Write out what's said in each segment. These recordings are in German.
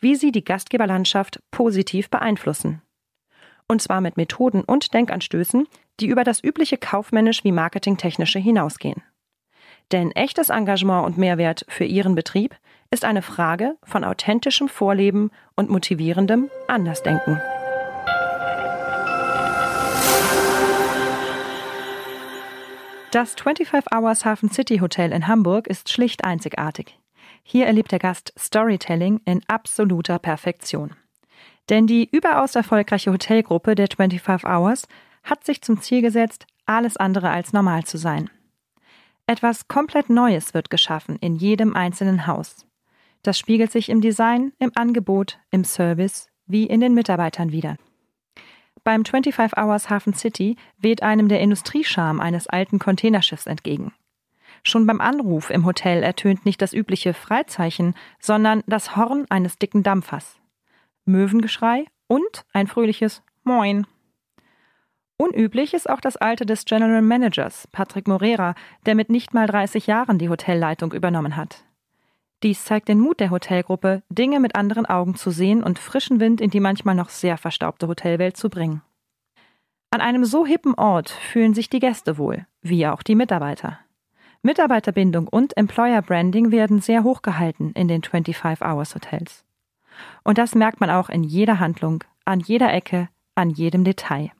wie Sie die Gastgeberlandschaft positiv beeinflussen und zwar mit Methoden und Denkanstößen, die über das übliche kaufmännisch wie marketingtechnische hinausgehen. Denn echtes Engagement und Mehrwert für Ihren Betrieb ist eine Frage von authentischem Vorleben und motivierendem Andersdenken. Das 25 Hours Hafen City Hotel in Hamburg ist schlicht einzigartig. Hier erlebt der Gast Storytelling in absoluter Perfektion. Denn die überaus erfolgreiche Hotelgruppe der 25 Hours hat sich zum Ziel gesetzt, alles andere als normal zu sein. Etwas komplett Neues wird geschaffen in jedem einzelnen Haus. Das spiegelt sich im Design, im Angebot, im Service wie in den Mitarbeitern wieder. Beim 25 Hours Hafen City weht einem der Industriescharm eines alten Containerschiffs entgegen. Schon beim Anruf im Hotel ertönt nicht das übliche Freizeichen, sondern das Horn eines dicken Dampfers. Möwengeschrei und ein fröhliches Moin. Unüblich ist auch das Alter des General Managers, Patrick Morera, der mit nicht mal 30 Jahren die Hotelleitung übernommen hat. Dies zeigt den Mut der Hotelgruppe, Dinge mit anderen Augen zu sehen und frischen Wind in die manchmal noch sehr verstaubte Hotelwelt zu bringen. An einem so hippen Ort fühlen sich die Gäste wohl, wie auch die Mitarbeiter. Mitarbeiterbindung und Employer Branding werden sehr hoch gehalten in den 25 Hours Hotels. Und das merkt man auch in jeder Handlung, an jeder Ecke, an jedem Detail.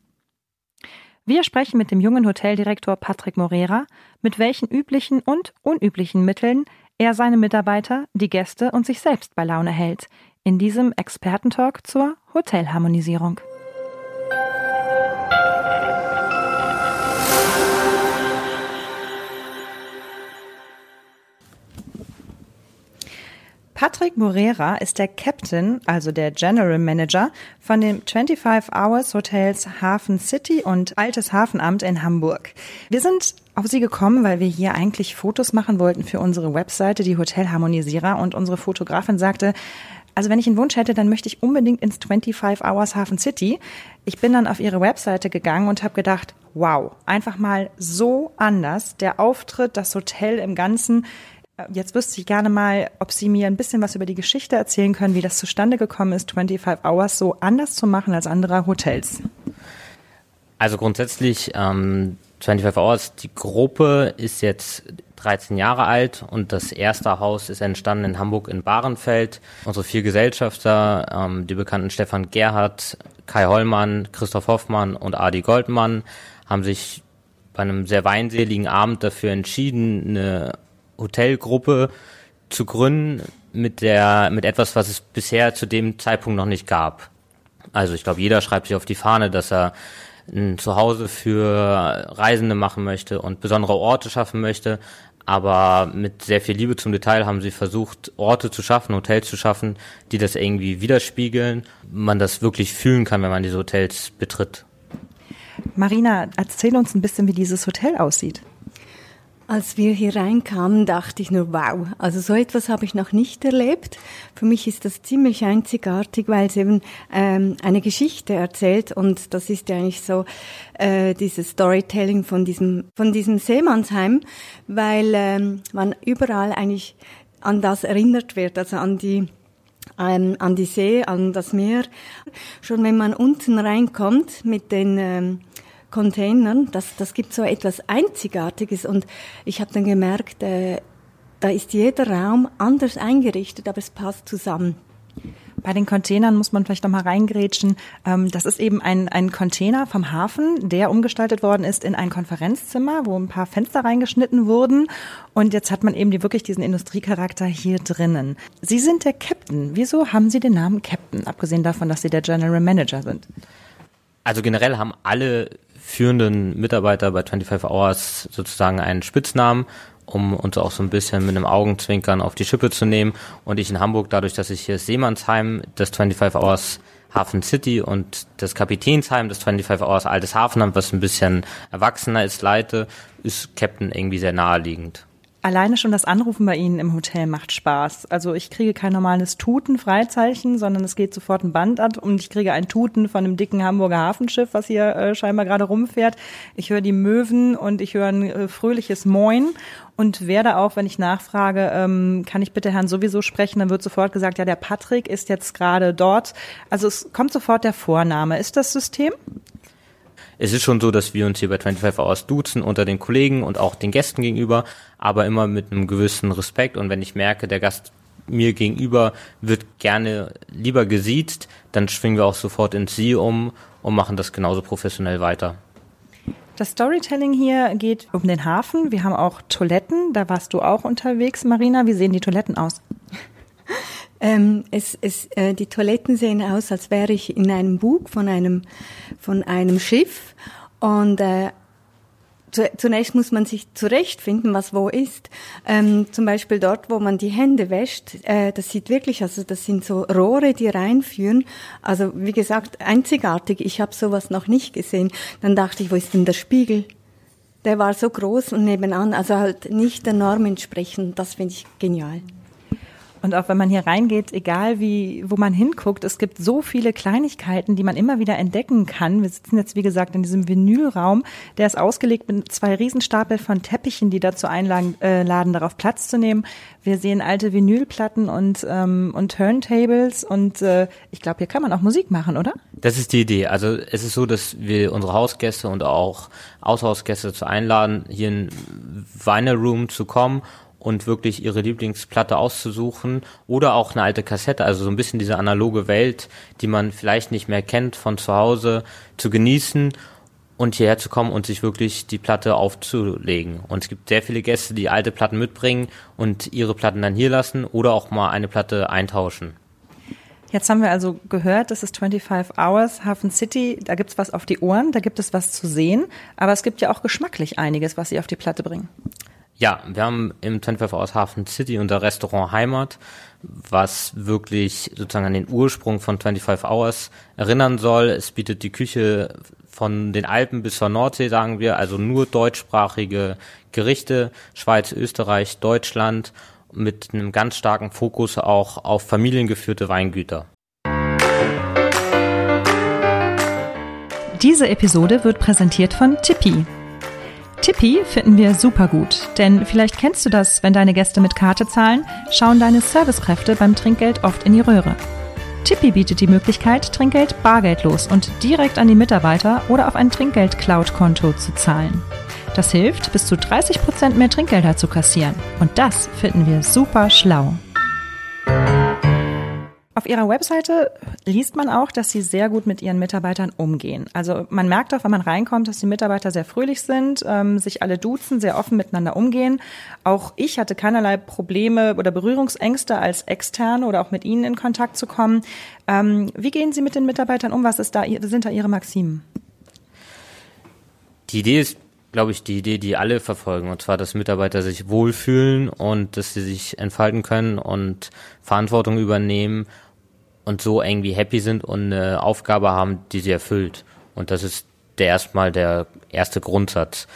Wir sprechen mit dem jungen Hoteldirektor Patrick Morera, mit welchen üblichen und unüblichen Mitteln er seine Mitarbeiter, die Gäste und sich selbst bei Laune hält, in diesem Expertentalk zur Hotelharmonisierung. Patrick Morera ist der Captain, also der General Manager von den 25 Hours Hotels Hafen City und Altes Hafenamt in Hamburg. Wir sind auf Sie gekommen, weil wir hier eigentlich Fotos machen wollten für unsere Webseite, die Hotelharmonisierer, und unsere Fotografin sagte, also wenn ich einen Wunsch hätte, dann möchte ich unbedingt ins 25 Hours Hafen City. Ich bin dann auf ihre Webseite gegangen und habe gedacht, wow, einfach mal so anders. Der Auftritt, das Hotel im Ganzen. Jetzt wüsste ich gerne mal, ob Sie mir ein bisschen was über die Geschichte erzählen können, wie das zustande gekommen ist, 25 Hours so anders zu machen als andere Hotels. Also grundsätzlich, ähm, 25 Hours, die Gruppe ist jetzt 13 Jahre alt und das erste Haus ist entstanden in Hamburg in Bahrenfeld. Unsere vier Gesellschafter, ähm, die bekannten Stefan Gerhardt, Kai Hollmann, Christoph Hoffmann und Adi Goldmann, haben sich bei einem sehr weinseligen Abend dafür entschieden, eine Hotelgruppe zu gründen mit der, mit etwas, was es bisher zu dem Zeitpunkt noch nicht gab. Also ich glaube, jeder schreibt sich auf die Fahne, dass er ein Zuhause für Reisende machen möchte und besondere Orte schaffen möchte. Aber mit sehr viel Liebe zum Detail haben sie versucht, Orte zu schaffen, Hotels zu schaffen, die das irgendwie widerspiegeln, man das wirklich fühlen kann, wenn man diese Hotels betritt. Marina, erzähl uns ein bisschen, wie dieses Hotel aussieht. Als wir hier reinkamen, dachte ich nur, wow, also so etwas habe ich noch nicht erlebt. Für mich ist das ziemlich einzigartig, weil es eben ähm, eine Geschichte erzählt und das ist ja eigentlich so äh, dieses Storytelling von diesem, von diesem Seemannsheim, weil ähm, man überall eigentlich an das erinnert wird, also an die ähm, an die See, an das Meer. Schon wenn man unten reinkommt mit den ähm, Containern, das, das gibt so etwas Einzigartiges und ich habe dann gemerkt, äh, da ist jeder Raum anders eingerichtet, aber es passt zusammen. Bei den Containern muss man vielleicht noch mal reingrätschen. Ähm, das ist eben ein, ein Container vom Hafen, der umgestaltet worden ist in ein Konferenzzimmer, wo ein paar Fenster reingeschnitten wurden. Und jetzt hat man eben die, wirklich diesen Industriecharakter hier drinnen. Sie sind der Captain. Wieso haben Sie den Namen Captain, abgesehen davon, dass Sie der General Manager sind? Also generell haben alle führenden Mitarbeiter bei 25 Hours sozusagen einen Spitznamen, um uns auch so ein bisschen mit einem Augenzwinkern auf die Schippe zu nehmen. Und ich in Hamburg, dadurch, dass ich hier Seemannsheim des 25 Hours Hafen City und das Kapitänsheim des 25 Hours Altes Hafenamt, was ein bisschen erwachsener ist, leite, ist Captain irgendwie sehr naheliegend. Alleine schon das Anrufen bei Ihnen im Hotel macht Spaß. Also ich kriege kein normales Tuten-Freizeichen, sondern es geht sofort ein Band an und ich kriege ein Tuten von einem dicken Hamburger Hafenschiff, was hier äh, scheinbar gerade rumfährt. Ich höre die Möwen und ich höre ein äh, fröhliches Moin und werde auch, wenn ich nachfrage, ähm, kann ich bitte Herrn sowieso sprechen, dann wird sofort gesagt, ja, der Patrick ist jetzt gerade dort. Also es kommt sofort der Vorname. Ist das System? Es ist schon so, dass wir uns hier bei 25 Hours duzen unter den Kollegen und auch den Gästen gegenüber, aber immer mit einem gewissen Respekt. Und wenn ich merke, der Gast mir gegenüber wird gerne lieber gesiezt, dann schwingen wir auch sofort ins Sie um und machen das genauso professionell weiter. Das Storytelling hier geht um den Hafen. Wir haben auch Toiletten. Da warst du auch unterwegs, Marina. Wie sehen die Toiletten aus? Ähm, es, es, äh, die Toiletten sehen aus, als wäre ich in einem Bug von einem, von einem Schiff. Und äh, zu, zunächst muss man sich zurechtfinden, was wo ist. Ähm, zum Beispiel dort, wo man die Hände wäscht, äh, das sieht wirklich, also das sind so Rohre, die reinführen. Also wie gesagt, einzigartig. Ich habe sowas noch nicht gesehen. Dann dachte ich, wo ist denn der Spiegel? Der war so groß und nebenan, also halt nicht der Norm entsprechend. Das finde ich genial. Und auch wenn man hier reingeht, egal wie, wo man hinguckt, es gibt so viele Kleinigkeiten, die man immer wieder entdecken kann. Wir sitzen jetzt, wie gesagt, in diesem Vinylraum. Der ist ausgelegt mit zwei Riesenstapel von Teppichen, die dazu einladen, äh, laden, darauf Platz zu nehmen. Wir sehen alte Vinylplatten und, ähm, und Turntables und äh, ich glaube, hier kann man auch Musik machen, oder? Das ist die Idee. Also es ist so, dass wir unsere Hausgäste und auch Außerhausgäste dazu einladen, hier in Vinyl Room zu kommen und wirklich ihre Lieblingsplatte auszusuchen oder auch eine alte Kassette, also so ein bisschen diese analoge Welt, die man vielleicht nicht mehr kennt von zu Hause, zu genießen und hierher zu kommen und sich wirklich die Platte aufzulegen. Und es gibt sehr viele Gäste, die alte Platten mitbringen und ihre Platten dann hier lassen oder auch mal eine Platte eintauschen. Jetzt haben wir also gehört, das ist 25 Hours, Hafen City, da gibt's was auf die Ohren, da gibt es was zu sehen, aber es gibt ja auch geschmacklich einiges, was Sie auf die Platte bringen. Ja, wir haben im 25 Hours Hafen City unser Restaurant Heimat, was wirklich sozusagen an den Ursprung von 25 Hours erinnern soll. Es bietet die Küche von den Alpen bis zur Nordsee, sagen wir, also nur deutschsprachige Gerichte, Schweiz, Österreich, Deutschland, mit einem ganz starken Fokus auch auf familiengeführte Weingüter. Diese Episode wird präsentiert von Tipeee. Tippi finden wir super gut, denn vielleicht kennst du das, wenn deine Gäste mit Karte zahlen, schauen deine Servicekräfte beim Trinkgeld oft in die Röhre. Tippi bietet die Möglichkeit, Trinkgeld bargeldlos und direkt an die Mitarbeiter oder auf ein Trinkgeld-Cloud-Konto zu zahlen. Das hilft, bis zu 30 Prozent mehr Trinkgelder zu kassieren. Und das finden wir super schlau. Auf Ihrer Webseite liest man auch, dass Sie sehr gut mit Ihren Mitarbeitern umgehen. Also man merkt auch, wenn man reinkommt, dass die Mitarbeiter sehr fröhlich sind, ähm, sich alle duzen, sehr offen miteinander umgehen. Auch ich hatte keinerlei Probleme oder Berührungsängste als Externe oder auch mit Ihnen in Kontakt zu kommen. Ähm, wie gehen Sie mit den Mitarbeitern um? Was ist da, sind da Ihre Maximen? Die Idee ist glaube ich, die Idee, die alle verfolgen, und zwar, dass Mitarbeiter sich wohlfühlen und dass sie sich entfalten können und Verantwortung übernehmen und so irgendwie happy sind und eine Aufgabe haben, die sie erfüllt. Und das ist der erstmal der erste Grundsatz.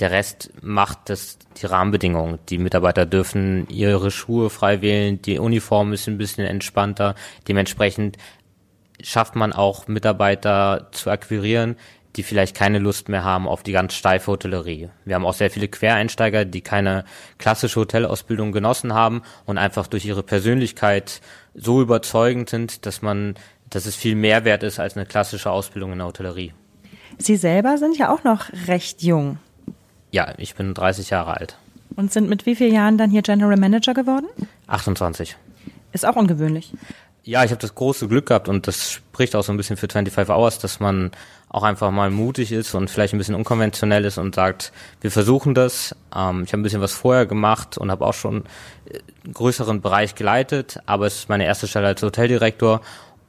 Der Rest macht das die Rahmenbedingungen. Die Mitarbeiter dürfen ihre Schuhe frei wählen, die Uniform ist ein bisschen entspannter. Dementsprechend schafft man auch Mitarbeiter zu akquirieren, die vielleicht keine Lust mehr haben auf die ganz steife Hotellerie. Wir haben auch sehr viele Quereinsteiger, die keine klassische Hotelausbildung genossen haben und einfach durch ihre Persönlichkeit so überzeugend sind, dass man, dass es viel mehr wert ist als eine klassische Ausbildung in der Hotellerie. Sie selber sind ja auch noch recht jung. Ja, ich bin 30 Jahre alt. Und sind mit wie vielen Jahren dann hier General Manager geworden? 28. Ist auch ungewöhnlich. Ja, ich habe das große Glück gehabt und das spricht auch so ein bisschen für 25 Hours, dass man auch einfach mal mutig ist und vielleicht ein bisschen unkonventionell ist und sagt, wir versuchen das. Ähm, ich habe ein bisschen was vorher gemacht und habe auch schon äh, einen größeren Bereich geleitet, aber es ist meine erste Stelle als Hoteldirektor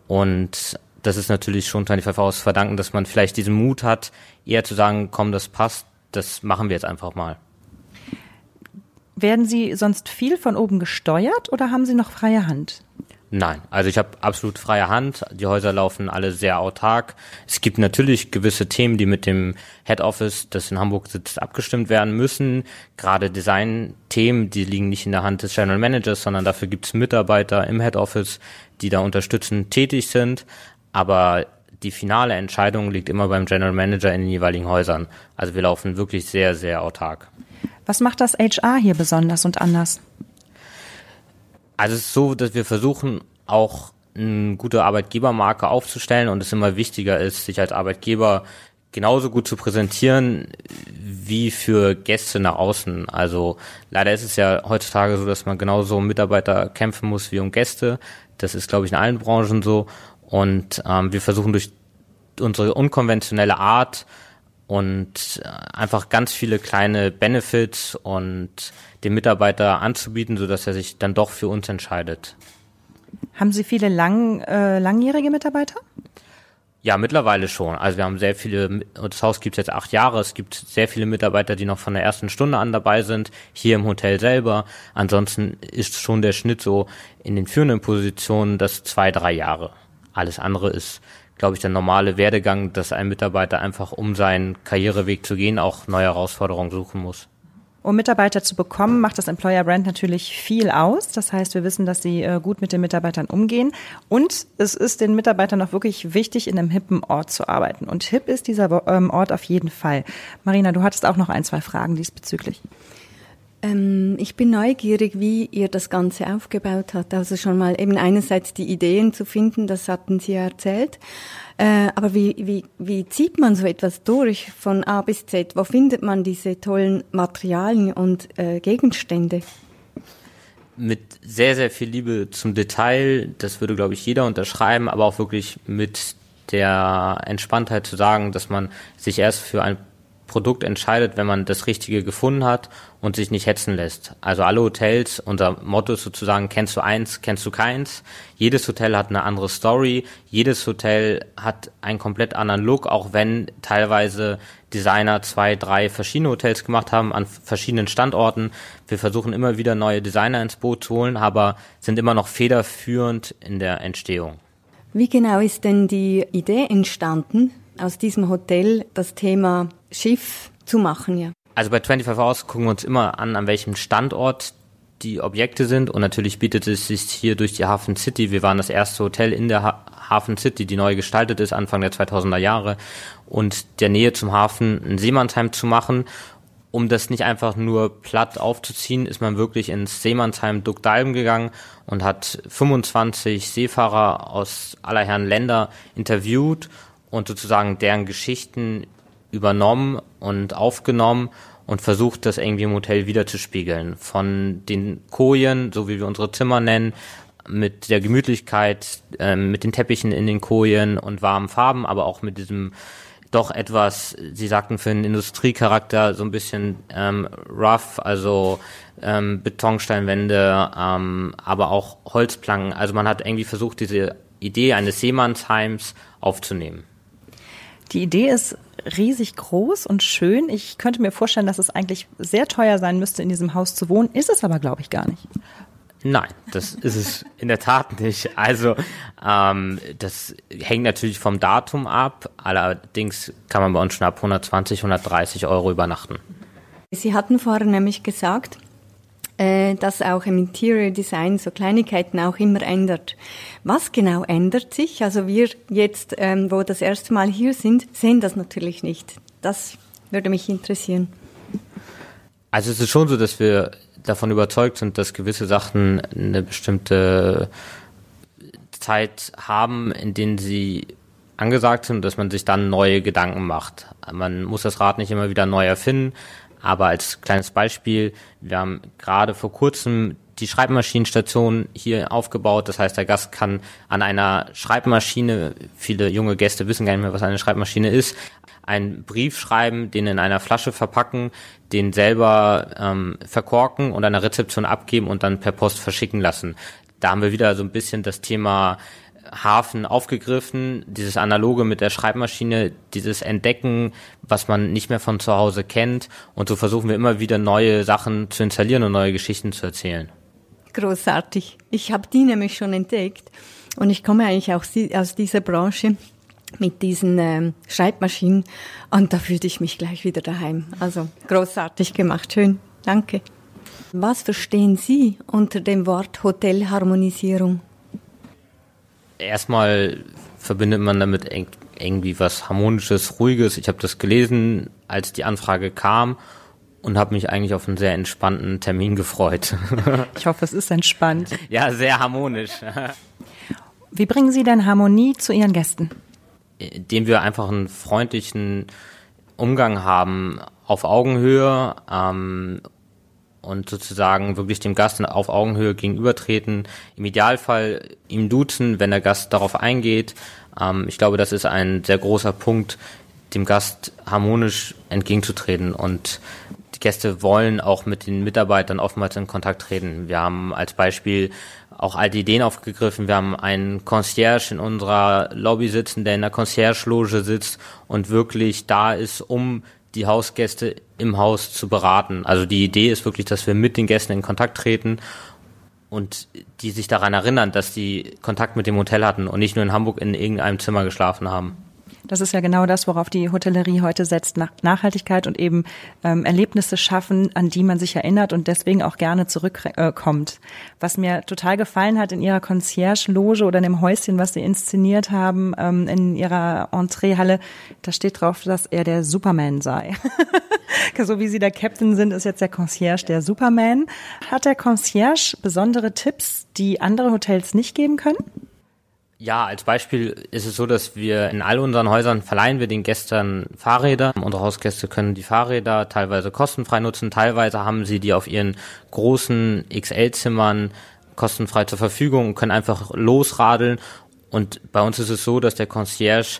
und das ist natürlich schon 25 Hours verdanken, dass man vielleicht diesen Mut hat, eher zu sagen, komm, das passt, das machen wir jetzt einfach mal. Werden Sie sonst viel von oben gesteuert oder haben Sie noch freie Hand? Nein, also ich habe absolut freie Hand. Die Häuser laufen alle sehr autark. Es gibt natürlich gewisse Themen, die mit dem Head Office, das in Hamburg sitzt, abgestimmt werden müssen. Gerade Design-Themen, die liegen nicht in der Hand des General Managers, sondern dafür gibt es Mitarbeiter im Head Office, die da unterstützend tätig sind. Aber die finale Entscheidung liegt immer beim General Manager in den jeweiligen Häusern. Also wir laufen wirklich sehr, sehr autark. Was macht das HR hier besonders und anders? Also es ist so, dass wir versuchen auch eine gute Arbeitgebermarke aufzustellen und es immer wichtiger ist, sich als Arbeitgeber genauso gut zu präsentieren wie für Gäste nach außen. Also leider ist es ja heutzutage so, dass man genauso um Mitarbeiter kämpfen muss wie um Gäste. Das ist, glaube ich, in allen Branchen so. Und ähm, wir versuchen durch unsere unkonventionelle Art und äh, einfach ganz viele kleine Benefits und dem Mitarbeiter anzubieten, so dass er sich dann doch für uns entscheidet. Haben Sie viele lang, äh, langjährige Mitarbeiter? Ja, mittlerweile schon. Also wir haben sehr viele, das Haus gibt es jetzt acht Jahre, es gibt sehr viele Mitarbeiter, die noch von der ersten Stunde an dabei sind, hier im Hotel selber. Ansonsten ist schon der Schnitt so in den führenden Positionen das zwei, drei Jahre. Alles andere ist glaube ich, der normale Werdegang, dass ein Mitarbeiter einfach, um seinen Karriereweg zu gehen, auch neue Herausforderungen suchen muss. Um Mitarbeiter zu bekommen, macht das Employer Brand natürlich viel aus. Das heißt, wir wissen, dass sie äh, gut mit den Mitarbeitern umgehen. Und es ist den Mitarbeitern auch wirklich wichtig, in einem hippen Ort zu arbeiten. Und hip ist dieser ähm, Ort auf jeden Fall. Marina, du hattest auch noch ein, zwei Fragen diesbezüglich. Ähm, ich bin neugierig, wie ihr das Ganze aufgebaut habt. Also schon mal eben einerseits die Ideen zu finden, das hatten Sie ja erzählt. Äh, aber wie, wie, wie zieht man so etwas durch von A bis Z? Wo findet man diese tollen Materialien und äh, Gegenstände? Mit sehr, sehr viel Liebe zum Detail, das würde, glaube ich, jeder unterschreiben, aber auch wirklich mit der Entspanntheit zu sagen, dass man sich erst für ein Produkt entscheidet, wenn man das Richtige gefunden hat und sich nicht hetzen lässt. Also alle Hotels, unser Motto ist sozusagen, kennst du eins, kennst du keins. Jedes Hotel hat eine andere Story, jedes Hotel hat einen komplett anderen Look, auch wenn teilweise Designer zwei, drei verschiedene Hotels gemacht haben an verschiedenen Standorten. Wir versuchen immer wieder neue Designer ins Boot zu holen, aber sind immer noch federführend in der Entstehung. Wie genau ist denn die Idee entstanden, aus diesem Hotel das Thema Schiff zu machen, ja. Also bei 25 Hours gucken wir uns immer an, an welchem Standort die Objekte sind und natürlich bietet es sich hier durch die Hafen City, wir waren das erste Hotel in der ha Hafen City, die neu gestaltet ist, Anfang der 2000er Jahre und der Nähe zum Hafen ein Seemannsheim zu machen. Um das nicht einfach nur platt aufzuziehen, ist man wirklich ins Seemannsheim Duckdalben gegangen und hat 25 Seefahrer aus aller Herren Länder interviewt und sozusagen deren Geschichten übernommen und aufgenommen und versucht, das irgendwie im Hotel wiederzuspiegeln. Von den Kojen, so wie wir unsere Zimmer nennen, mit der Gemütlichkeit, ähm, mit den Teppichen in den Kojen und warmen Farben, aber auch mit diesem doch etwas, Sie sagten für einen Industriecharakter so ein bisschen ähm, rough, also ähm, Betonsteinwände, ähm, aber auch Holzplanken. Also man hat irgendwie versucht, diese Idee eines Seemannsheims aufzunehmen. Die Idee ist riesig groß und schön. Ich könnte mir vorstellen, dass es eigentlich sehr teuer sein müsste, in diesem Haus zu wohnen. Ist es aber, glaube ich, gar nicht. Nein, das ist es in der Tat nicht. Also ähm, das hängt natürlich vom Datum ab. Allerdings kann man bei uns schon ab 120, 130 Euro übernachten. Sie hatten vorher nämlich gesagt, äh, dass auch im Interior Design so Kleinigkeiten auch immer ändert. Was genau ändert sich? Also wir jetzt, ähm, wo das erste Mal hier sind, sehen das natürlich nicht. Das würde mich interessieren. Also es ist schon so, dass wir davon überzeugt sind, dass gewisse Sachen eine bestimmte Zeit haben, in denen sie angesagt sind, dass man sich dann neue Gedanken macht. Man muss das Rad nicht immer wieder neu erfinden, aber als kleines Beispiel, wir haben gerade vor kurzem die Schreibmaschinenstation hier aufgebaut. Das heißt, der Gast kann an einer Schreibmaschine, viele junge Gäste wissen gar nicht mehr, was eine Schreibmaschine ist, einen Brief schreiben, den in einer Flasche verpacken, den selber ähm, verkorken und an der Rezeption abgeben und dann per Post verschicken lassen. Da haben wir wieder so ein bisschen das Thema Hafen aufgegriffen, dieses Analoge mit der Schreibmaschine, dieses Entdecken, was man nicht mehr von zu Hause kennt. Und so versuchen wir immer wieder neue Sachen zu installieren und neue Geschichten zu erzählen. Großartig. Ich habe die nämlich schon entdeckt und ich komme eigentlich auch aus dieser Branche mit diesen ähm, Schreibmaschinen und da fühlte ich mich gleich wieder daheim. Also großartig gemacht, schön, danke. Was verstehen Sie unter dem Wort Hotelharmonisierung? Erstmal verbindet man damit irgendwie was harmonisches, ruhiges. Ich habe das gelesen, als die Anfrage kam und habe mich eigentlich auf einen sehr entspannten Termin gefreut. ich hoffe, es ist entspannt. Ja, sehr harmonisch. Wie bringen Sie denn Harmonie zu Ihren Gästen? indem wir einfach einen freundlichen Umgang haben auf Augenhöhe ähm, und sozusagen wirklich dem Gast auf Augenhöhe gegenübertreten. Im Idealfall ihm duzen, wenn der Gast darauf eingeht. Ähm, ich glaube, das ist ein sehr großer Punkt, dem Gast harmonisch entgegenzutreten und die Gäste wollen auch mit den Mitarbeitern oftmals in Kontakt treten. Wir haben als Beispiel auch alte Ideen aufgegriffen. Wir haben einen Concierge in unserer Lobby sitzen, der in der Concierge-Loge sitzt und wirklich da ist, um die Hausgäste im Haus zu beraten. Also die Idee ist wirklich, dass wir mit den Gästen in Kontakt treten und die sich daran erinnern, dass die Kontakt mit dem Hotel hatten und nicht nur in Hamburg in irgendeinem Zimmer geschlafen haben. Das ist ja genau das, worauf die Hotellerie heute setzt, nach Nachhaltigkeit und eben ähm, Erlebnisse schaffen, an die man sich erinnert und deswegen auch gerne zurückkommt. Äh, was mir total gefallen hat in ihrer Concierge-Loge oder in dem Häuschen, was sie inszeniert haben, ähm, in ihrer Entreehalle, da steht drauf, dass er der Superman sei. so wie sie der Captain sind, ist jetzt der Concierge der Superman. Hat der Concierge besondere Tipps, die andere Hotels nicht geben können? Ja, als Beispiel ist es so, dass wir in all unseren Häusern verleihen wir den Gästen Fahrräder. Unsere Hausgäste können die Fahrräder teilweise kostenfrei nutzen, teilweise haben sie die auf ihren großen XL-Zimmern kostenfrei zur Verfügung und können einfach losradeln. Und bei uns ist es so, dass der Concierge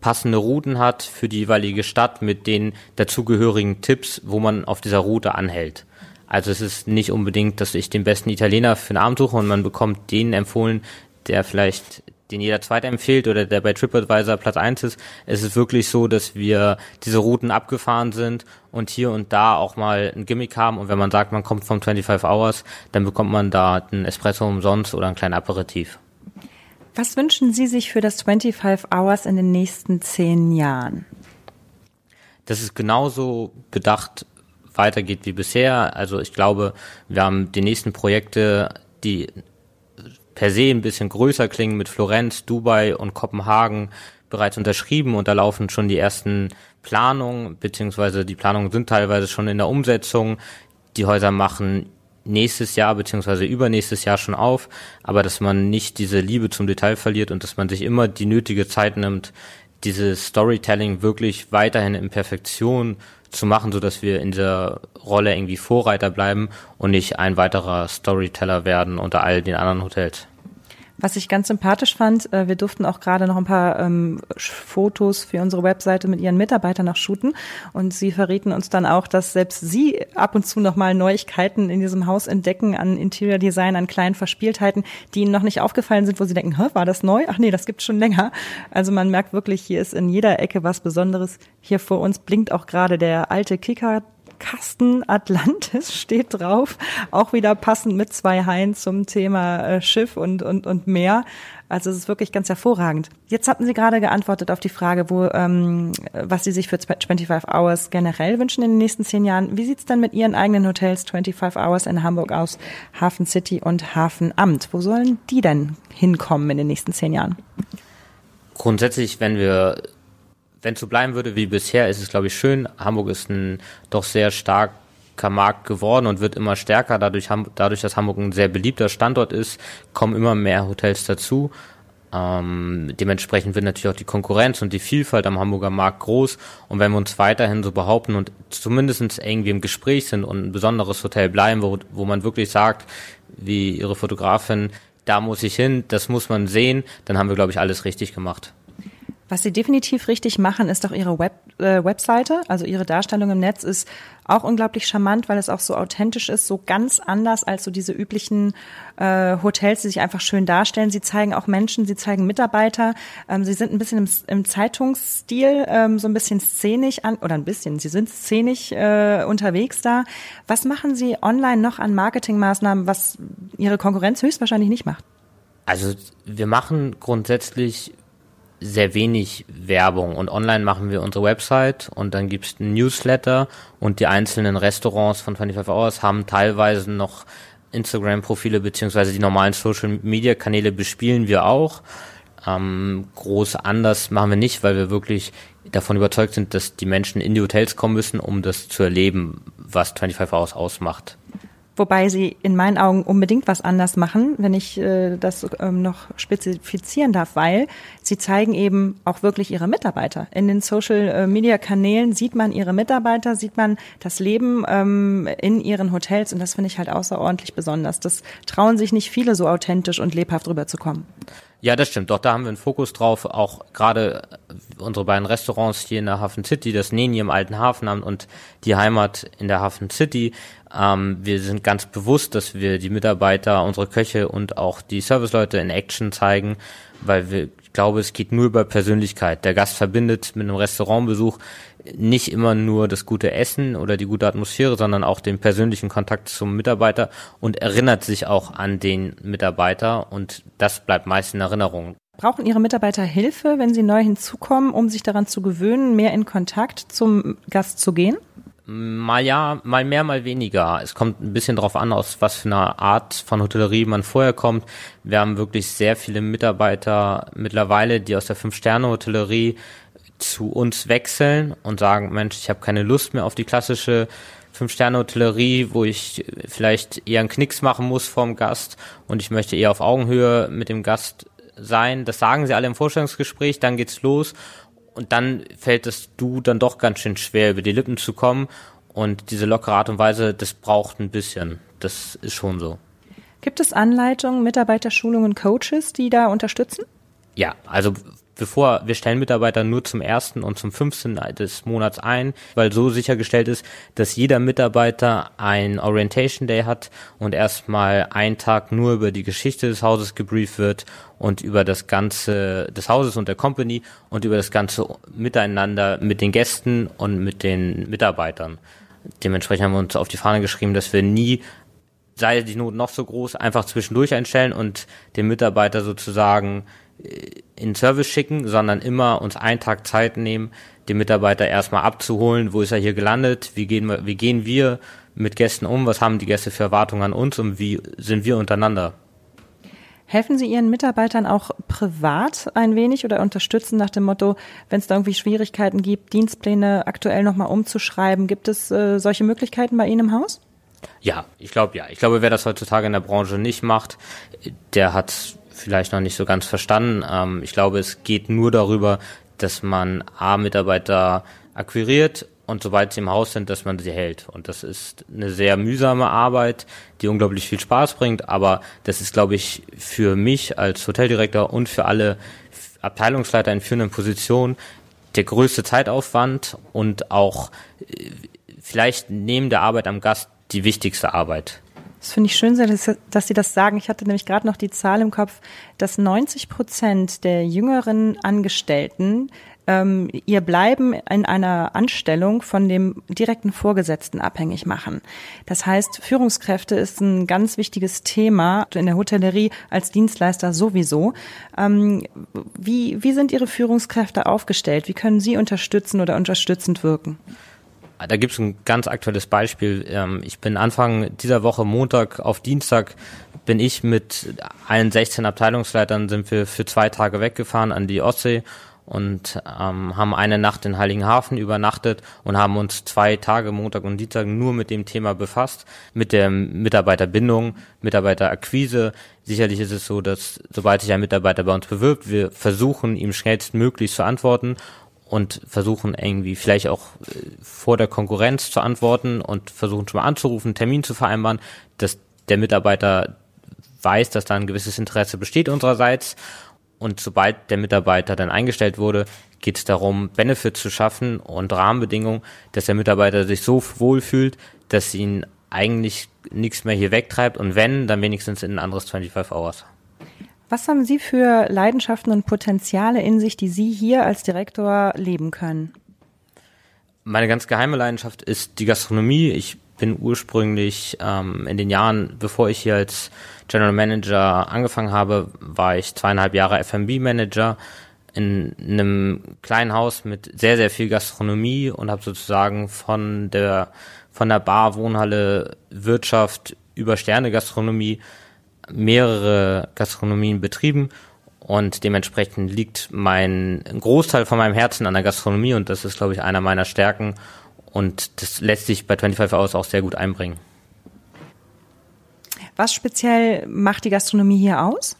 passende Routen hat für die jeweilige Stadt mit den dazugehörigen Tipps, wo man auf dieser Route anhält. Also es ist nicht unbedingt, dass ich den besten Italiener für einen Abend suche und man bekommt den empfohlen, der vielleicht den jeder Zweite empfiehlt oder der bei TripAdvisor Platz eins ist. Es ist wirklich so, dass wir diese Routen abgefahren sind und hier und da auch mal ein Gimmick haben. Und wenn man sagt, man kommt vom 25 Hours, dann bekommt man da einen Espresso umsonst oder ein kleines Aperitif. Was wünschen Sie sich für das 25 Hours in den nächsten zehn Jahren? Das ist genauso bedacht weitergeht wie bisher. Also ich glaube, wir haben die nächsten Projekte, die per se ein bisschen größer klingen mit Florenz, Dubai und Kopenhagen bereits unterschrieben und da laufen schon die ersten Planungen, beziehungsweise die Planungen sind teilweise schon in der Umsetzung. Die Häuser machen nächstes Jahr beziehungsweise übernächstes Jahr schon auf, aber dass man nicht diese Liebe zum Detail verliert und dass man sich immer die nötige Zeit nimmt, dieses Storytelling wirklich weiterhin in Perfektion zu machen, so dass wir in dieser Rolle irgendwie Vorreiter bleiben und nicht ein weiterer Storyteller werden unter all den anderen Hotels. Was ich ganz sympathisch fand, äh, wir durften auch gerade noch ein paar ähm, Fotos für unsere Webseite mit ihren Mitarbeitern noch shooten und sie verrieten uns dann auch, dass selbst sie ab und zu noch mal Neuigkeiten in diesem Haus entdecken an Interior Design, an kleinen Verspieltheiten, die ihnen noch nicht aufgefallen sind, wo sie denken, Hä, war das neu? Ach nee, das gibt's schon länger. Also man merkt wirklich, hier ist in jeder Ecke was Besonderes. Hier vor uns blinkt auch gerade der alte Kicker Kasten Atlantis steht drauf, auch wieder passend mit zwei Haien zum Thema äh, Schiff und, und, und Meer. Also es ist wirklich ganz hervorragend. Jetzt hatten Sie gerade geantwortet auf die Frage, wo, ähm, was Sie sich für 25 Hours generell wünschen in den nächsten zehn Jahren. Wie sieht's denn mit Ihren eigenen Hotels 25 Hours in Hamburg aus, Hafen City und Hafenamt? Wo sollen die denn hinkommen in den nächsten zehn Jahren? Grundsätzlich, wenn wir wenn es so bleiben würde wie bisher, ist es, glaube ich, schön. Hamburg ist ein doch sehr starker Markt geworden und wird immer stärker. Dadurch, dadurch dass Hamburg ein sehr beliebter Standort ist, kommen immer mehr Hotels dazu. Ähm, dementsprechend wird natürlich auch die Konkurrenz und die Vielfalt am Hamburger Markt groß. Und wenn wir uns weiterhin so behaupten und zumindest irgendwie im Gespräch sind und ein besonderes Hotel bleiben, wo, wo man wirklich sagt, wie Ihre Fotografin, da muss ich hin, das muss man sehen, dann haben wir, glaube ich, alles richtig gemacht. Was Sie definitiv richtig machen, ist doch Ihre Web, äh, Webseite. Also Ihre Darstellung im Netz ist auch unglaublich charmant, weil es auch so authentisch ist, so ganz anders als so diese üblichen äh, Hotels, die sich einfach schön darstellen. Sie zeigen auch Menschen, Sie zeigen Mitarbeiter. Ähm, Sie sind ein bisschen im, im Zeitungsstil, ähm, so ein bisschen szenisch an, oder ein bisschen, Sie sind szenisch äh, unterwegs da. Was machen Sie online noch an Marketingmaßnahmen, was Ihre Konkurrenz höchstwahrscheinlich nicht macht? Also wir machen grundsätzlich sehr wenig Werbung und online machen wir unsere Website und dann gibt's ein Newsletter und die einzelnen Restaurants von 25 Hours haben teilweise noch Instagram-Profile beziehungsweise die normalen Social-Media-Kanäle bespielen wir auch. Ähm, groß anders machen wir nicht, weil wir wirklich davon überzeugt sind, dass die Menschen in die Hotels kommen müssen, um das zu erleben, was 25 Hours ausmacht. Wobei sie in meinen Augen unbedingt was anders machen, wenn ich äh, das ähm, noch spezifizieren darf, weil sie zeigen eben auch wirklich ihre Mitarbeiter. In den Social-Media-Kanälen äh, sieht man ihre Mitarbeiter, sieht man das Leben ähm, in ihren Hotels und das finde ich halt außerordentlich besonders. Das trauen sich nicht viele so authentisch und lebhaft rüberzukommen. Ja, das stimmt. Doch, da haben wir einen Fokus drauf. Auch gerade unsere beiden Restaurants hier in der Hafen City, das Neni im Alten Hafenamt und die Heimat in der Hafen City. Ähm, wir sind ganz bewusst, dass wir die Mitarbeiter, unsere Köche und auch die Serviceleute in Action zeigen, weil wir ich glaube, es geht nur über Persönlichkeit. Der Gast verbindet mit einem Restaurantbesuch nicht immer nur das gute Essen oder die gute Atmosphäre, sondern auch den persönlichen Kontakt zum Mitarbeiter und erinnert sich auch an den Mitarbeiter und das bleibt meist in Erinnerung. Brauchen Ihre Mitarbeiter Hilfe, wenn sie neu hinzukommen, um sich daran zu gewöhnen, mehr in Kontakt zum Gast zu gehen? Mal ja, mal mehr, mal weniger. Es kommt ein bisschen drauf an, aus was für einer Art von Hotellerie man vorher kommt. Wir haben wirklich sehr viele Mitarbeiter mittlerweile, die aus der Fünf-Sterne-Hotellerie zu uns wechseln und sagen, Mensch, ich habe keine Lust mehr auf die klassische Fünf-Sterne-Hotellerie, wo ich vielleicht eher einen Knicks machen muss vom Gast und ich möchte eher auf Augenhöhe mit dem Gast sein. Das sagen sie alle im Vorstellungsgespräch, dann geht's los und dann fällt es du dann doch ganz schön schwer, über die Lippen zu kommen. Und diese lockere Art und Weise, das braucht ein bisschen. Das ist schon so. Gibt es Anleitungen, Mitarbeiterschulungen, Coaches, die da unterstützen? Ja, also bevor wir stellen Mitarbeiter nur zum ersten und zum 15. des Monats ein, weil so sichergestellt ist, dass jeder Mitarbeiter ein Orientation Day hat und erstmal einen Tag nur über die Geschichte des Hauses gebrieft wird und über das ganze des Hauses und der Company und über das ganze Miteinander mit den Gästen und mit den Mitarbeitern. Dementsprechend haben wir uns auf die Fahne geschrieben, dass wir nie sei die Not noch so groß, einfach zwischendurch einstellen und den Mitarbeiter sozusagen in Service schicken, sondern immer uns einen Tag Zeit nehmen, den Mitarbeiter erstmal abzuholen, wo ist er hier gelandet, wie gehen wir, wie gehen wir mit Gästen um, was haben die Gäste für Erwartungen an uns und wie sind wir untereinander. Helfen Sie Ihren Mitarbeitern auch privat ein wenig oder unterstützen nach dem Motto, wenn es da irgendwie Schwierigkeiten gibt, Dienstpläne aktuell nochmal umzuschreiben? Gibt es äh, solche Möglichkeiten bei Ihnen im Haus? Ja, ich glaube ja. Ich glaube, wer das heutzutage in der Branche nicht macht, der hat vielleicht noch nicht so ganz verstanden. Ähm, ich glaube, es geht nur darüber, dass man A, Mitarbeiter akquiriert und sobald sie im Haus sind, dass man sie hält. Und das ist eine sehr mühsame Arbeit, die unglaublich viel Spaß bringt, aber das ist, glaube ich, für mich als Hoteldirektor und für alle Abteilungsleiter in führenden Positionen der größte Zeitaufwand und auch äh, vielleicht neben der Arbeit am Gast die wichtigste Arbeit. Das finde ich schön, dass Sie das sagen. Ich hatte nämlich gerade noch die Zahl im Kopf, dass 90 Prozent der jüngeren Angestellten ähm, ihr Bleiben in einer Anstellung von dem direkten Vorgesetzten abhängig machen. Das heißt, Führungskräfte ist ein ganz wichtiges Thema in der Hotellerie als Dienstleister sowieso. Ähm, wie, wie sind Ihre Führungskräfte aufgestellt? Wie können Sie unterstützen oder unterstützend wirken? Da gibt es ein ganz aktuelles Beispiel. Ähm, ich bin Anfang dieser Woche, Montag auf Dienstag, bin ich mit allen 16 Abteilungsleitern sind wir für zwei Tage weggefahren an die Ostsee und ähm, haben eine Nacht in Heiligenhafen übernachtet und haben uns zwei Tage, Montag und Dienstag, nur mit dem Thema befasst, mit der Mitarbeiterbindung, Mitarbeiterakquise. Sicherlich ist es so, dass sobald sich ein Mitarbeiter bei uns bewirbt, wir versuchen, ihm schnellstmöglich zu antworten und versuchen irgendwie vielleicht auch äh, vor der Konkurrenz zu antworten und versuchen schon mal anzurufen, einen Termin zu vereinbaren, dass der Mitarbeiter weiß, dass da ein gewisses Interesse besteht unsererseits. Und sobald der Mitarbeiter dann eingestellt wurde, geht es darum, Benefits zu schaffen und Rahmenbedingungen, dass der Mitarbeiter sich so wohlfühlt, dass ihn eigentlich nichts mehr hier wegtreibt und wenn, dann wenigstens in ein anderes 25 Hours. Was haben Sie für Leidenschaften und Potenziale in sich, die Sie hier als Direktor leben können? Meine ganz geheime Leidenschaft ist die Gastronomie. Ich bin ursprünglich ähm, in den Jahren, bevor ich hier als General Manager angefangen habe, war ich zweieinhalb Jahre F&B Manager in einem kleinen Haus mit sehr sehr viel Gastronomie und habe sozusagen von der von der Bar, Wohnhalle, Wirtschaft über Sterne Gastronomie mehrere Gastronomien betrieben und dementsprechend liegt mein Großteil von meinem Herzen an der Gastronomie und das ist, glaube ich, einer meiner Stärken und das lässt sich bei 25 Hours auch sehr gut einbringen. Was speziell macht die Gastronomie hier aus?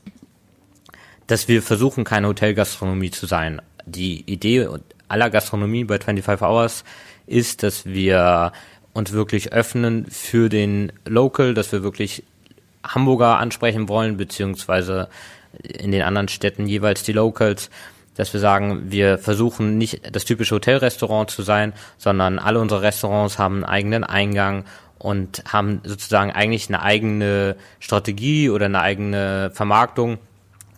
Dass wir versuchen, keine Hotelgastronomie zu sein. Die Idee aller Gastronomie bei 25 Hours ist, dass wir uns wirklich öffnen für den Local, dass wir wirklich Hamburger ansprechen wollen, beziehungsweise in den anderen Städten jeweils die Locals, dass wir sagen, wir versuchen nicht das typische Hotelrestaurant zu sein, sondern alle unsere Restaurants haben einen eigenen Eingang und haben sozusagen eigentlich eine eigene Strategie oder eine eigene Vermarktung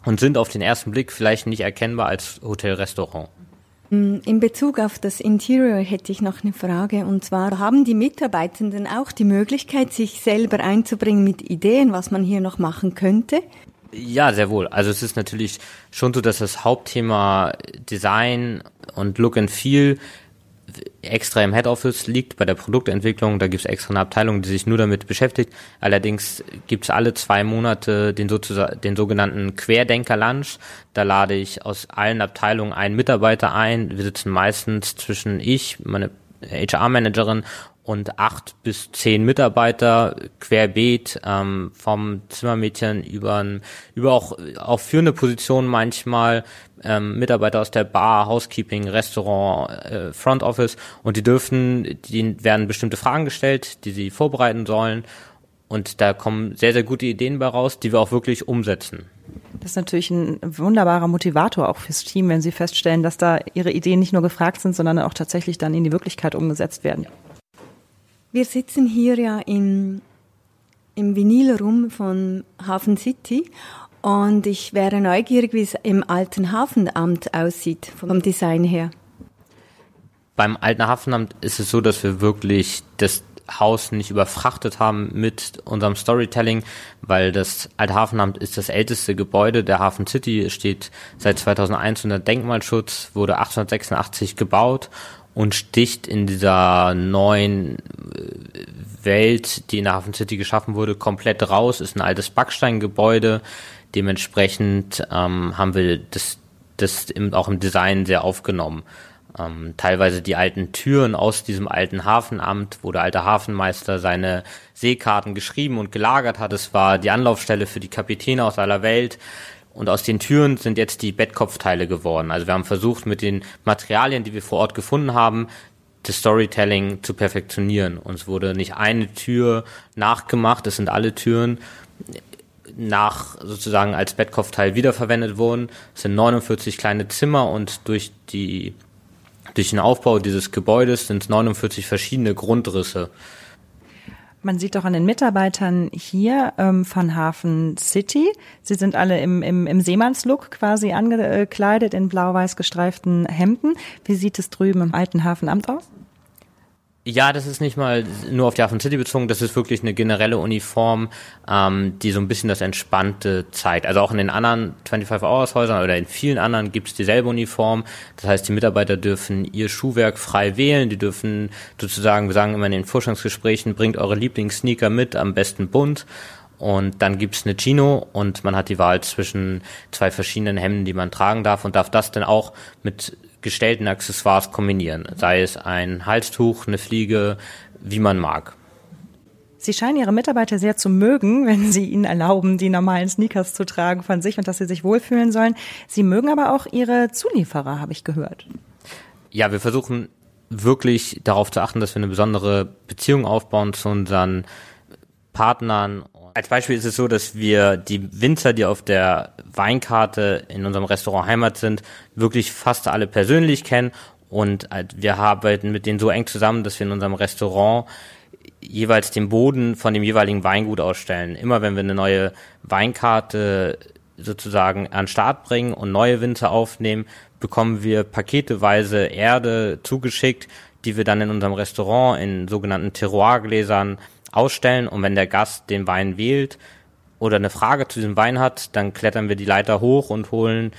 und sind auf den ersten Blick vielleicht nicht erkennbar als Hotelrestaurant. Mm, in Bezug auf das Interior hätte ich noch eine Frage. Und zwar haben die Mitarbeitenden auch die Möglichkeit, sich selber einzubringen mit Ideen, was man hier noch machen könnte? Ja, sehr wohl. Also es ist natürlich schon so, dass das Hauptthema Design und Look and Feel extra im Head Office liegt bei der Produktentwicklung. Da gibt es extra eine Abteilung, die sich nur damit beschäftigt. Allerdings gibt es alle zwei Monate den, sozusagen, den sogenannten Querdenker-Lunch. Da lade ich aus allen Abteilungen einen Mitarbeiter ein. Wir sitzen meistens zwischen ich, meine HR-Managerin und acht bis zehn Mitarbeiter querbeet ähm, vom Zimmermädchen über über auch auch führende Positionen manchmal ähm, Mitarbeiter aus der Bar, Housekeeping, Restaurant, äh, Front Office und die dürfen, die werden bestimmte Fragen gestellt, die sie vorbereiten sollen und da kommen sehr sehr gute Ideen bei raus, die wir auch wirklich umsetzen. Das ist natürlich ein wunderbarer Motivator auch fürs Team, wenn Sie feststellen, dass da Ihre Ideen nicht nur gefragt sind, sondern auch tatsächlich dann in die Wirklichkeit umgesetzt werden. Wir sitzen hier ja im, im Vinylraum von Hafen City und ich wäre neugierig, wie es im alten Hafenamt aussieht, vom Design her. Beim alten Hafenamt ist es so, dass wir wirklich das Haus nicht überfrachtet haben mit unserem Storytelling, weil das alte Hafenamt ist das älteste Gebäude der Hafen City, steht seit 2001 unter Denkmalschutz, wurde 1886 gebaut und sticht in dieser neuen äh, Welt, die in der Hafen City geschaffen wurde, komplett raus. Ist ein altes Backsteingebäude. Dementsprechend ähm, haben wir das, das im, auch im Design sehr aufgenommen. Ähm, teilweise die alten Türen aus diesem alten Hafenamt, wo der alte Hafenmeister seine Seekarten geschrieben und gelagert hat. Es war die Anlaufstelle für die Kapitäne aus aller Welt. Und aus den Türen sind jetzt die Bettkopfteile geworden. Also wir haben versucht, mit den Materialien, die wir vor Ort gefunden haben, das Storytelling zu perfektionieren. Uns wurde nicht eine Tür nachgemacht, es sind alle Türen nach sozusagen als Bettkopfteil wiederverwendet worden. Es sind 49 kleine Zimmer und durch die durch den Aufbau dieses Gebäudes sind es 49 verschiedene Grundrisse. Man sieht doch an den Mitarbeitern hier ähm, von Hafen City, sie sind alle im, im, im Seemannslook quasi angekleidet in blau-weiß gestreiften Hemden. Wie sieht es drüben im alten Hafenamt aus? Ja, das ist nicht mal nur auf die Hafen City bezogen, das ist wirklich eine generelle Uniform, ähm, die so ein bisschen das Entspannte zeigt. Also auch in den anderen 25-Hours-Häusern oder in vielen anderen gibt es dieselbe Uniform. Das heißt, die Mitarbeiter dürfen ihr Schuhwerk frei wählen, die dürfen sozusagen, wir sagen immer in den Forschungsgesprächen, bringt eure Lieblingssneaker mit, am besten bunt. Und dann gibt's eine Chino und man hat die Wahl zwischen zwei verschiedenen Hemden, die man tragen darf und darf das dann auch mit gestellten Accessoires kombinieren, sei es ein Halstuch, eine Fliege, wie man mag. Sie scheinen Ihre Mitarbeiter sehr zu mögen, wenn Sie ihnen erlauben, die normalen Sneakers zu tragen von sich und dass sie sich wohlfühlen sollen. Sie mögen aber auch Ihre Zulieferer, habe ich gehört. Ja, wir versuchen wirklich darauf zu achten, dass wir eine besondere Beziehung aufbauen zu unseren Partnern als Beispiel ist es so, dass wir die Winzer, die auf der Weinkarte in unserem Restaurant Heimat sind, wirklich fast alle persönlich kennen und wir arbeiten mit denen so eng zusammen, dass wir in unserem Restaurant jeweils den Boden von dem jeweiligen Weingut ausstellen. Immer wenn wir eine neue Weinkarte sozusagen an Start bringen und neue Winzer aufnehmen, bekommen wir paketeweise Erde zugeschickt, die wir dann in unserem Restaurant in sogenannten Terroirgläsern ausstellen und wenn der Gast den Wein wählt oder eine Frage zu diesem Wein hat, dann klettern wir die Leiter hoch und holen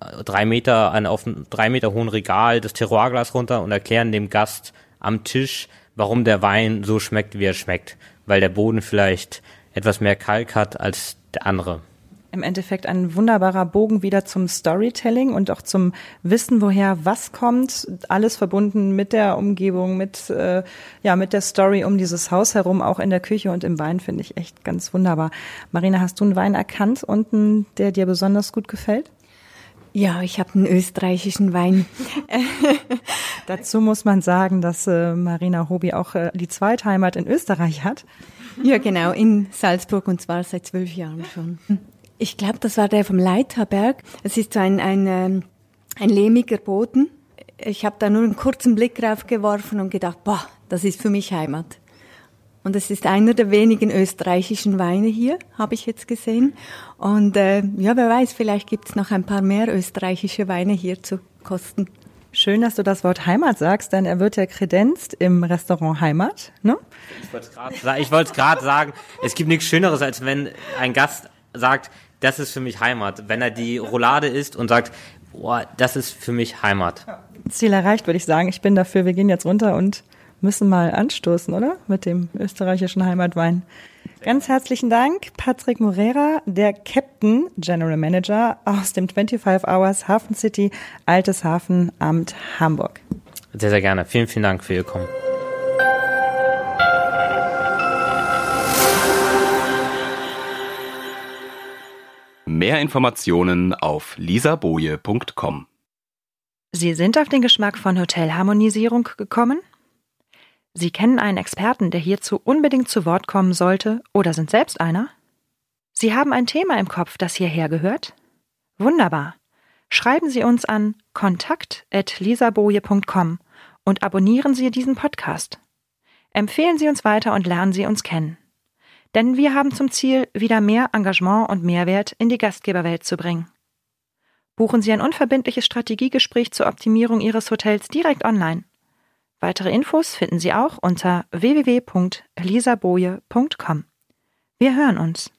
äh, drei Meter an auf einem drei Meter hohen Regal das Terroirglas runter und erklären dem Gast am Tisch, warum der Wein so schmeckt, wie er schmeckt, weil der Boden vielleicht etwas mehr Kalk hat als der andere im Endeffekt ein wunderbarer Bogen wieder zum Storytelling und auch zum Wissen, woher was kommt. Alles verbunden mit der Umgebung, mit, äh, ja, mit der Story um dieses Haus herum, auch in der Küche und im Wein, finde ich echt ganz wunderbar. Marina, hast du einen Wein erkannt unten, der dir besonders gut gefällt? Ja, ich habe einen österreichischen Wein. Dazu muss man sagen, dass äh, Marina Hobi auch äh, die Zweitheimat in Österreich hat. Ja, genau, in Salzburg und zwar seit zwölf Jahren schon. Ich glaube, das war der vom Leiterberg. Es ist so ein, ein, ähm, ein lehmiger Boden. Ich habe da nur einen kurzen Blick drauf geworfen und gedacht, boah, das ist für mich Heimat. Und es ist einer der wenigen österreichischen Weine hier, habe ich jetzt gesehen. Und äh, ja, wer weiß, vielleicht gibt es noch ein paar mehr österreichische Weine hier zu kosten. Schön, dass du das Wort Heimat sagst, denn er wird ja kredenzt im Restaurant Heimat. Ne? Ich wollte es gerade sagen, es gibt nichts Schöneres, als wenn ein Gast sagt, das ist für mich Heimat. Wenn er die Roulade isst und sagt, boah, das ist für mich Heimat. Ziel erreicht, würde ich sagen. Ich bin dafür, wir gehen jetzt runter und müssen mal anstoßen, oder? Mit dem österreichischen Heimatwein. Ganz herzlichen Dank, Patrick Morera, der Captain General Manager aus dem 25 Hours Hafen City Altes Hafenamt Hamburg. Sehr, sehr gerne. Vielen, vielen Dank für Ihr Kommen. Mehr Informationen auf lisaboje.com. Sie sind auf den Geschmack von Hotelharmonisierung gekommen? Sie kennen einen Experten, der hierzu unbedingt zu Wort kommen sollte, oder sind selbst einer? Sie haben ein Thema im Kopf, das hierher gehört? Wunderbar. Schreiben Sie uns an kontakt.lisaboje.com und abonnieren Sie diesen Podcast. Empfehlen Sie uns weiter und lernen Sie uns kennen. Denn wir haben zum Ziel, wieder mehr Engagement und Mehrwert in die Gastgeberwelt zu bringen. Buchen Sie ein unverbindliches Strategiegespräch zur Optimierung Ihres Hotels direkt online. Weitere Infos finden Sie auch unter www.elisaboje.com. Wir hören uns.